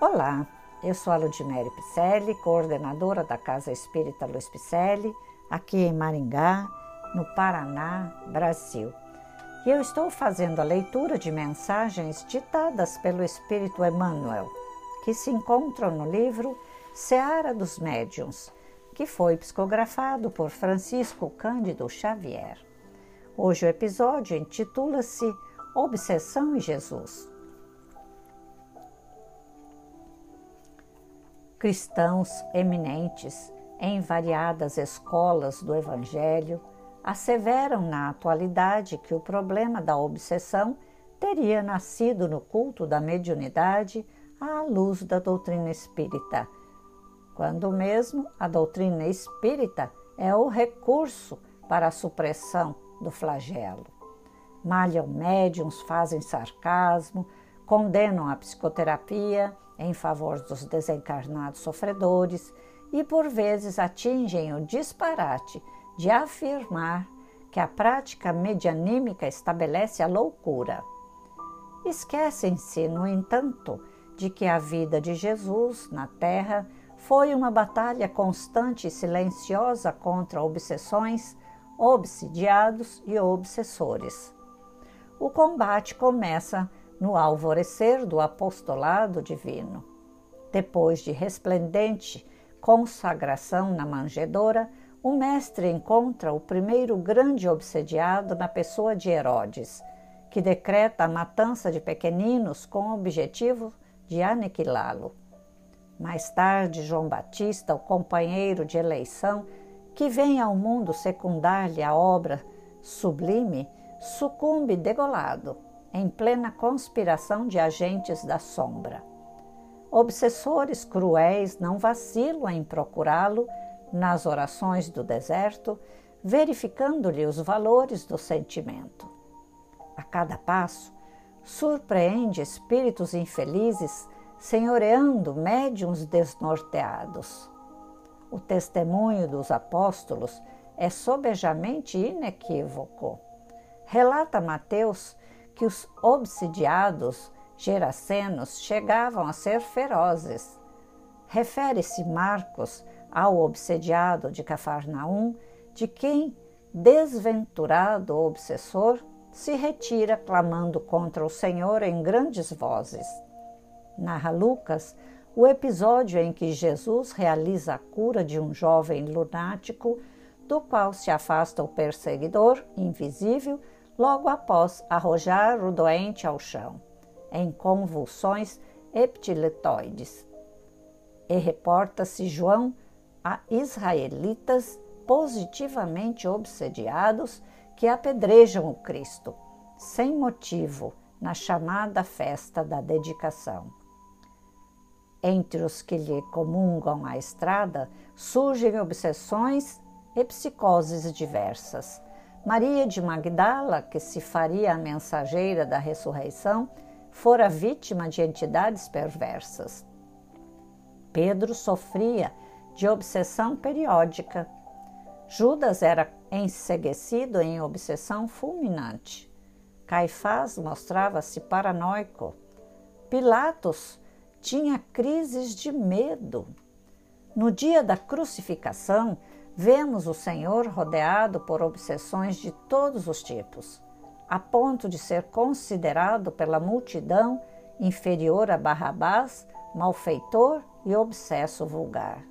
Olá, eu sou a Ludmere Picelli, coordenadora da Casa Espírita Luiz Picelli, aqui em Maringá, no Paraná, Brasil. E eu estou fazendo a leitura de mensagens ditadas pelo Espírito Emmanuel, que se encontram no livro Seara dos Médiuns, que foi psicografado por Francisco Cândido Xavier. Hoje o episódio intitula-se Obsessão em Jesus. Cristãos eminentes em variadas escolas do Evangelho asseveram na atualidade que o problema da obsessão teria nascido no culto da mediunidade à luz da doutrina espírita, quando mesmo a doutrina espírita é o recurso para a supressão do flagelo. Malham médiums, fazem sarcasmo, condenam a psicoterapia em favor dos desencarnados sofredores e, por vezes, atingem o disparate de afirmar que a prática medianímica estabelece a loucura. Esquecem-se, no entanto, de que a vida de Jesus na Terra foi uma batalha constante e silenciosa contra obsessões, obsidiados e obsessores. O combate começa no alvorecer do apostolado divino. Depois de resplendente consagração na manjedoura, o mestre encontra o primeiro grande obsediado na pessoa de Herodes, que decreta a matança de pequeninos com o objetivo de aniquilá-lo. Mais tarde, João Batista, o companheiro de eleição, que vem ao mundo secundar-lhe a obra sublime, sucumbe degolado, em plena conspiração de agentes da sombra. Obsessores cruéis não vacilam em procurá-lo nas orações do deserto, verificando-lhe os valores do sentimento. A cada passo, surpreende espíritos infelizes senhoreando médiums desnorteados. O testemunho dos apóstolos é sobejamente inequívoco. Relata Mateus que os obsidiados geracenos chegavam a ser ferozes. Refere-se Marcos ao obsediado de Cafarnaum, de quem, desventurado obsessor, se retira clamando contra o Senhor em grandes vozes narra Lucas, o episódio em que Jesus realiza a cura de um jovem lunático, do qual se afasta o perseguidor invisível logo após arrojar o doente ao chão, em convulsões epileptoides. E reporta-se João a israelitas positivamente obsediados que apedrejam o Cristo, sem motivo, na chamada festa da dedicação. Entre os que lhe comungam a estrada surgem obsessões e psicoses diversas. Maria de Magdala, que se faria a mensageira da ressurreição, fora vítima de entidades perversas. Pedro sofria de obsessão periódica. Judas era enseguecido em obsessão fulminante. Caifás mostrava-se paranoico. Pilatos tinha crises de medo. No dia da crucificação, vemos o Senhor rodeado por obsessões de todos os tipos, a ponto de ser considerado pela multidão inferior a Barrabás, malfeitor e obsesso vulgar.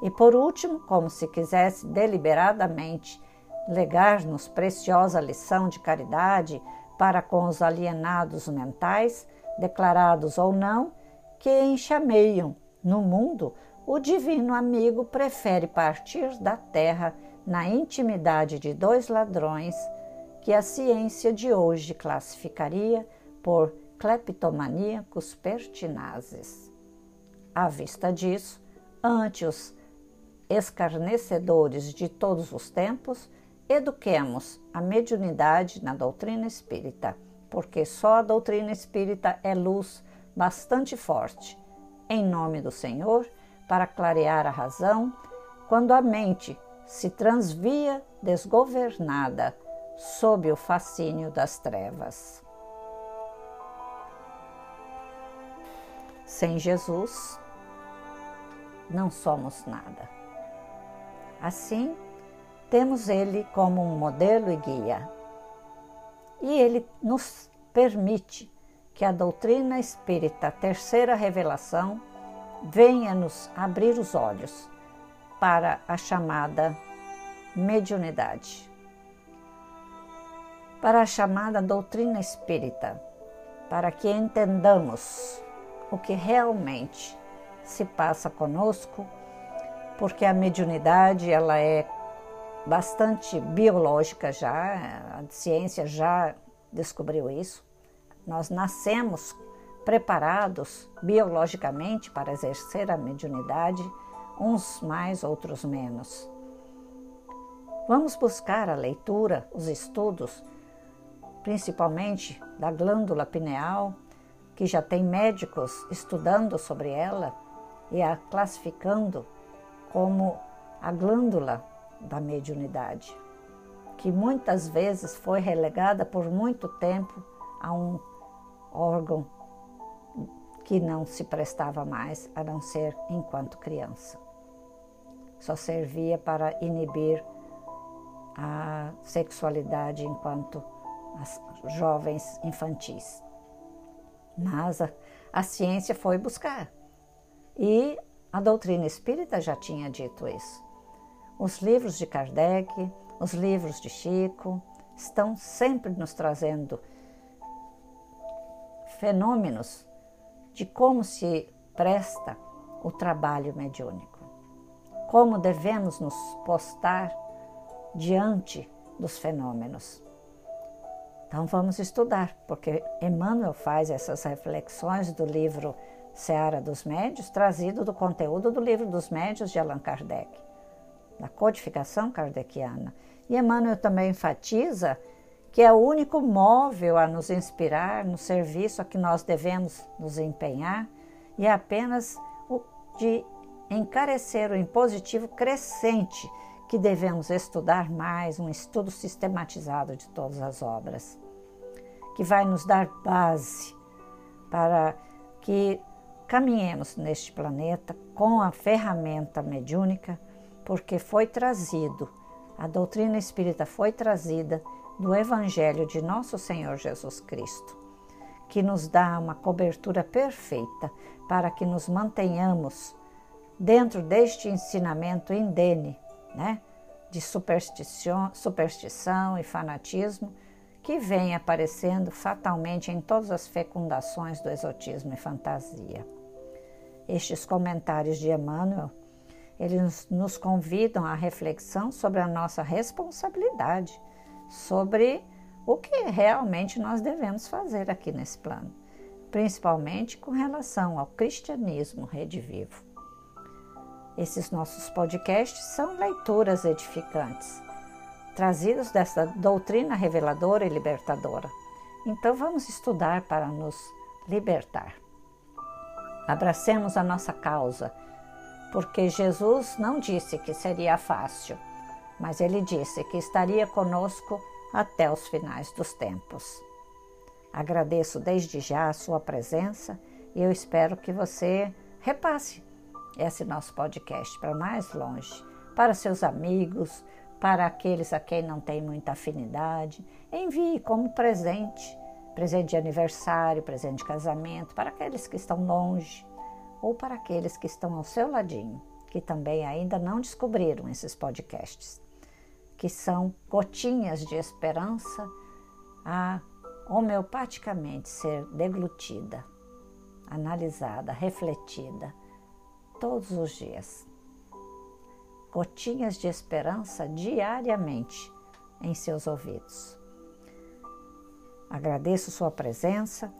E por último, como se quisesse deliberadamente legar-nos preciosa lição de caridade para com os alienados mentais, declarados ou não, que enxameiam no mundo, o divino amigo prefere partir da terra na intimidade de dois ladrões que a ciência de hoje classificaria por cleptomaníacos pertinazes. À vista disso, ante os escarnecedores de todos os tempos, eduquemos a mediunidade na doutrina espírita, porque só a doutrina espírita é luz bastante forte, em nome do Senhor, para clarear a razão, quando a mente se transvia desgovernada sob o fascínio das trevas. sem Jesus, não somos nada. Assim, temos Ele como um modelo e guia. E Ele nos permite que a doutrina espírita, terceira revelação, venha nos abrir os olhos para a chamada mediunidade, para a chamada doutrina espírita, para que entendamos o que realmente se passa conosco, porque a mediunidade ela é bastante biológica já, a ciência já descobriu isso. Nós nascemos preparados biologicamente para exercer a mediunidade, uns mais, outros menos. Vamos buscar a leitura, os estudos, principalmente da glândula pineal, que já tem médicos estudando sobre ela e a classificando como a glândula da mediunidade, que muitas vezes foi relegada por muito tempo a um órgão que não se prestava mais a não ser enquanto criança. Só servia para inibir a sexualidade enquanto jovens infantis. Mas a, a ciência foi buscar e a doutrina espírita já tinha dito isso. Os livros de Kardec, os livros de Chico, estão sempre nos trazendo fenômenos de como se presta o trabalho mediúnico, como devemos nos postar diante dos fenômenos. Então vamos estudar, porque Emmanuel faz essas reflexões do livro Seara dos Médios, trazido do conteúdo do livro dos Médios de Allan Kardec, da codificação kardeciana. E Emmanuel também enfatiza que é o único móvel a nos inspirar no serviço a que nós devemos nos empenhar e é apenas o de encarecer o impositivo crescente que devemos estudar mais, um estudo sistematizado de todas as obras, que vai nos dar base para que caminhemos neste planeta com a ferramenta mediúnica, porque foi trazido, a doutrina espírita foi trazida do Evangelho de Nosso Senhor Jesus Cristo, que nos dá uma cobertura perfeita para que nos mantenhamos dentro deste ensinamento indene né, de superstição, superstição e fanatismo que vem aparecendo fatalmente em todas as fecundações do exotismo e fantasia. Estes comentários de Emmanuel, eles nos convidam à reflexão sobre a nossa responsabilidade, sobre o que realmente nós devemos fazer aqui nesse plano, principalmente com relação ao cristianismo redivivo. Esses nossos podcasts são leituras edificantes, trazidos dessa doutrina reveladora e libertadora. Então vamos estudar para nos libertar. Abracemos a nossa causa, porque Jesus não disse que seria fácil, mas ele disse que estaria conosco até os finais dos tempos. Agradeço desde já a sua presença e eu espero que você repasse esse nosso podcast para mais longe, para seus amigos, para aqueles a quem não tem muita afinidade. Envie como presente, presente de aniversário, presente de casamento, para aqueles que estão longe ou para aqueles que estão ao seu ladinho, que também ainda não descobriram esses podcasts, que são gotinhas de esperança a homeopaticamente ser deglutida, analisada, refletida todos os dias. Gotinhas de esperança diariamente em seus ouvidos. Agradeço sua presença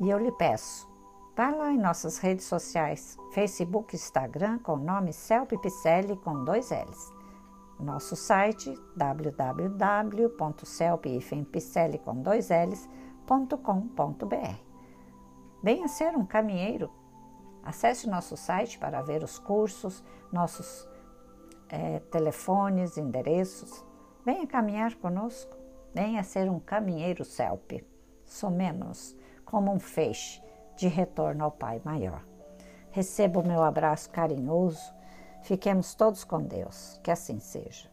e eu lhe peço, vá lá em nossas redes sociais, Facebook Instagram com o nome Celpe Picelli com dois L's. Nosso site www.celpifempicelli com dois L's.com.br. Venha ser um caminheiro Acesse nosso site para ver os cursos, nossos é, telefones, endereços. Venha caminhar conosco. Venha ser um caminheiro CELP. Somemos como um feixe de retorno ao Pai maior. Receba o meu abraço carinhoso. Fiquemos todos com Deus. Que assim seja.